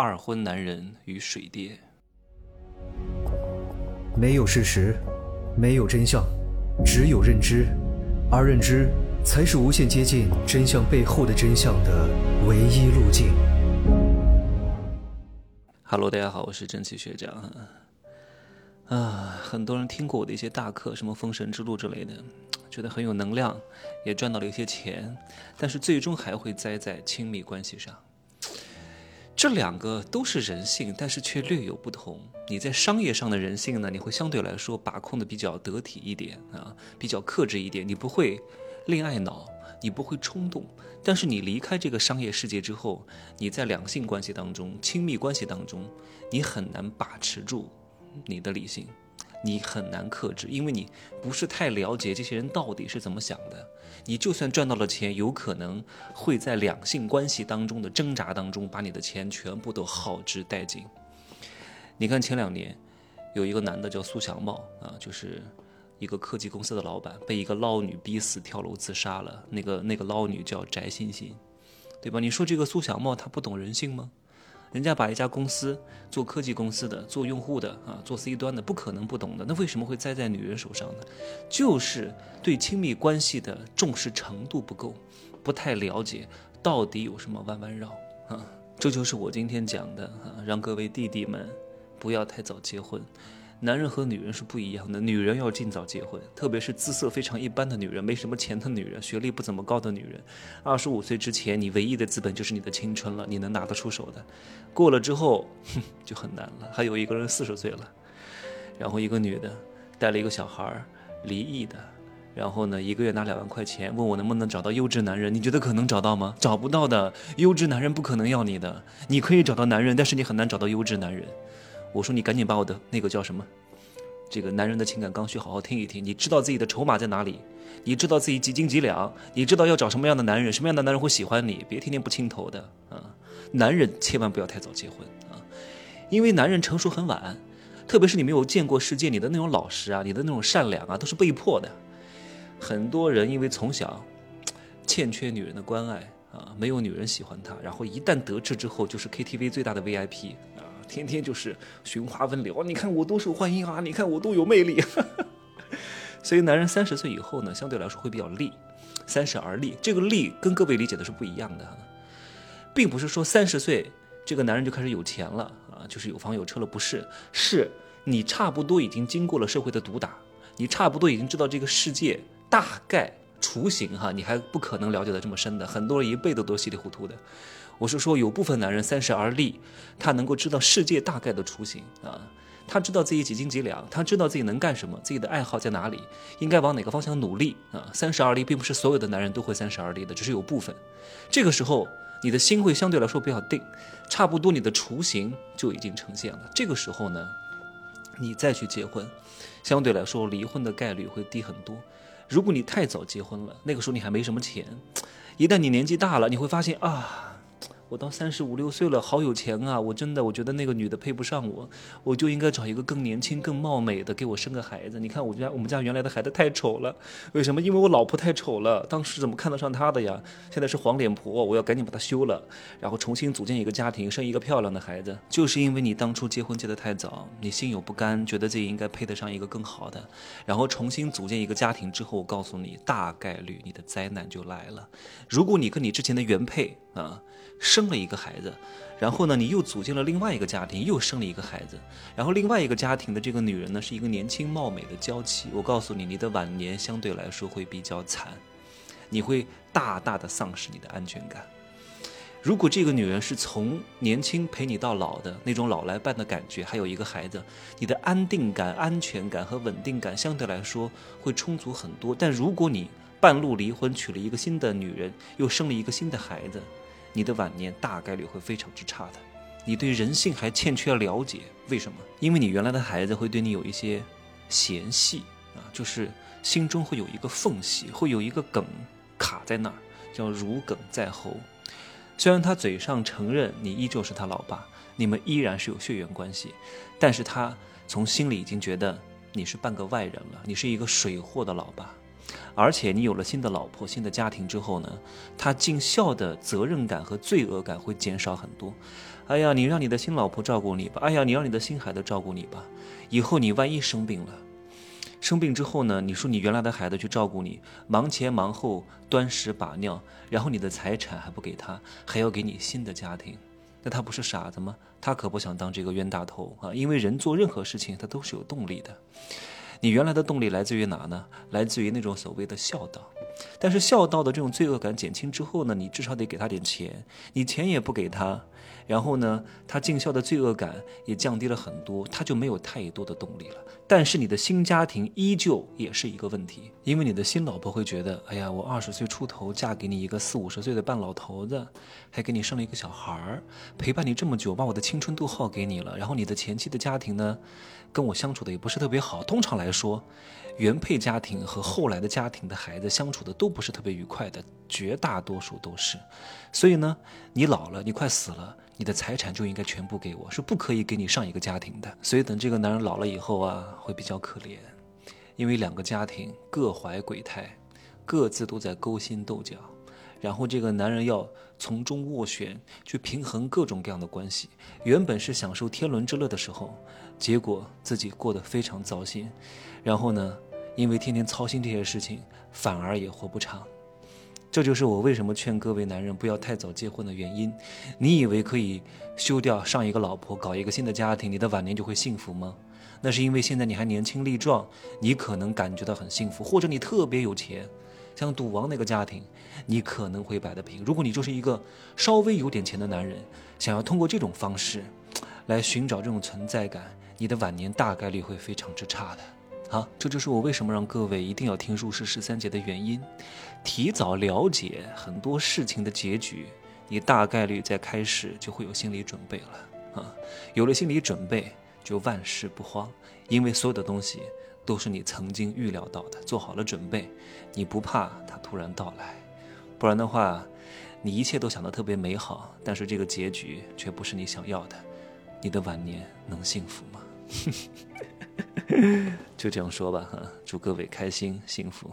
二婚男人与水爹。没有事实，没有真相，只有认知，而认知才是无限接近真相背后的真相的唯一路径。Hello，大家好，我是蒸汽学长。啊，很多人听过我的一些大课，什么《封神之路》之类的，觉得很有能量，也赚到了一些钱，但是最终还会栽在亲密关系上。这两个都是人性，但是却略有不同。你在商业上的人性呢，你会相对来说把控的比较得体一点啊，比较克制一点。你不会恋爱脑，你不会冲动。但是你离开这个商业世界之后，你在两性关系当中、亲密关系当中，你很难把持住你的理性。你很难克制，因为你不是太了解这些人到底是怎么想的。你就算赚到了钱，有可能会在两性关系当中的挣扎当中，把你的钱全部都耗之殆尽。你看前两年，有一个男的叫苏小茂啊，就是一个科技公司的老板，被一个捞女逼死，跳楼自杀了。那个那个捞女叫翟欣欣，对吧？你说这个苏小茂他不懂人性吗？人家把一家公司做科技公司的、做用户的啊、做 C 端的，不可能不懂的。那为什么会栽在女人手上呢？就是对亲密关系的重视程度不够，不太了解到底有什么弯弯绕啊。这就是我今天讲的啊，让各位弟弟们不要太早结婚。男人和女人是不一样的，女人要尽早结婚，特别是姿色非常一般的女人，没什么钱的女人，学历不怎么高的女人。二十五岁之前，你唯一的资本就是你的青春了，你能拿得出手的。过了之后，哼，就很难了。还有一个人四十岁了，然后一个女的带了一个小孩，离异的，然后呢，一个月拿两万块钱，问我能不能找到优质男人？你觉得可能找到吗？找不到的，优质男人不可能要你的。你可以找到男人，但是你很难找到优质男人。我说你赶紧把我的那个叫什么，这个男人的情感刚需好好听一听。你知道自己的筹码在哪里？你知道自己几斤几两？你知道要找什么样的男人？什么样的男人会喜欢你？别天天不清头的啊！男人千万不要太早结婚啊，因为男人成熟很晚，特别是你没有见过世界，你的那种老实啊，你的那种善良啊，都是被迫的。很多人因为从小欠缺女人的关爱啊，没有女人喜欢他，然后一旦得志之后，就是 KTV 最大的 VIP。天天就是寻花问柳，你看我多受欢迎啊！你看我多有魅力。所以男人三十岁以后呢，相对来说会比较立，三十而立。这个立跟各位理解的是不一样的，并不是说三十岁这个男人就开始有钱了啊，就是有房有车了，不是，是你差不多已经经过了社会的毒打，你差不多已经知道这个世界大概雏形哈，你还不可能了解的这么深的，很多人一辈子都稀里糊涂的。我是说，有部分男人三十而立，他能够知道世界大概的雏形啊，他知道自己几斤几两，他知道自己能干什么，自己的爱好在哪里，应该往哪个方向努力啊。三十而立，并不是所有的男人都会三十而立的，只是有部分。这个时候，你的心会相对来说比较定，差不多你的雏形就已经呈现了。这个时候呢，你再去结婚，相对来说离婚的概率会低很多。如果你太早结婚了，那个时候你还没什么钱，一旦你年纪大了，你会发现啊。我到三十五六岁了，好有钱啊！我真的，我觉得那个女的配不上我，我就应该找一个更年轻、更貌美的，给我生个孩子。你看我家我们家原来的孩子太丑了，为什么？因为我老婆太丑了，当时怎么看得上她的呀？现在是黄脸婆，我要赶紧把她休了，然后重新组建一个家庭，生一个漂亮的孩子。就是因为你当初结婚结得太早，你心有不甘，觉得自己应该配得上一个更好的，然后重新组建一个家庭之后，我告诉你，大概率你的灾难就来了。如果你跟你之前的原配啊。生了一个孩子，然后呢，你又组建了另外一个家庭，又生了一个孩子，然后另外一个家庭的这个女人呢，是一个年轻貌美的娇妻。我告诉你，你的晚年相对来说会比较惨，你会大大的丧失你的安全感。如果这个女人是从年轻陪你到老的那种老来伴的感觉，还有一个孩子，你的安定感、安全感和稳定感相对来说会充足很多。但如果你半路离婚，娶了一个新的女人，又生了一个新的孩子，你的晚年大概率会非常之差的，你对人性还欠缺了解，为什么？因为你原来的孩子会对你有一些嫌隙啊，就是心中会有一个缝隙，会有一个梗卡在那儿，叫如鲠在喉。虽然他嘴上承认你依旧是他老爸，你们依然是有血缘关系，但是他从心里已经觉得你是半个外人了，你是一个水货的老爸。而且你有了新的老婆、新的家庭之后呢，他尽孝的责任感和罪恶感会减少很多，哎呀，你让你的新老婆照顾你吧，哎呀，你让你的新孩子照顾你吧。以后你万一生病了，生病之后呢？你说你原来的孩子去照顾你，忙前忙后，端屎把尿，然后你的财产还不给他，还要给你新的家庭，那他不是傻子吗？他可不想当这个冤大头啊！因为人做任何事情，他都是有动力的。你原来的动力来自于哪呢？来自于那种所谓的孝道。但是孝道的这种罪恶感减轻之后呢，你至少得给他点钱，你钱也不给他，然后呢，他尽孝的罪恶感也降低了很多，他就没有太多的动力了。但是你的新家庭依旧也是一个问题，因为你的新老婆会觉得，哎呀，我二十岁出头嫁给你一个四五十岁的半老头子，还给你生了一个小孩儿，陪伴你这么久，把我的青春都耗给你了。然后你的前妻的家庭呢，跟我相处的也不是特别好。通常来说，原配家庭和后来的家庭的孩子相处的都不是特别愉快的，绝大多数都是。所以呢，你老了，你快死了。你的财产就应该全部给我，是不可以给你上一个家庭的。所以等这个男人老了以后啊，会比较可怜，因为两个家庭各怀鬼胎，各自都在勾心斗角，然后这个男人要从中斡旋，去平衡各种各样的关系。原本是享受天伦之乐的时候，结果自己过得非常糟心，然后呢，因为天天操心这些事情，反而也活不长。这就是我为什么劝各位男人不要太早结婚的原因。你以为可以休掉上一个老婆，搞一个新的家庭，你的晚年就会幸福吗？那是因为现在你还年轻力壮，你可能感觉到很幸福，或者你特别有钱，像赌王那个家庭，你可能会摆得平。如果你就是一个稍微有点钱的男人，想要通过这种方式来寻找这种存在感，你的晚年大概率会非常之差的。好，这就是我为什么让各位一定要听入世十三节的原因。提早了解很多事情的结局，你大概率在开始就会有心理准备了啊。有了心理准备，就万事不慌，因为所有的东西都是你曾经预料到的，做好了准备，你不怕它突然到来。不然的话，你一切都想得特别美好，但是这个结局却不是你想要的，你的晚年能幸福吗？就这样说吧，哈，祝各位开心幸福。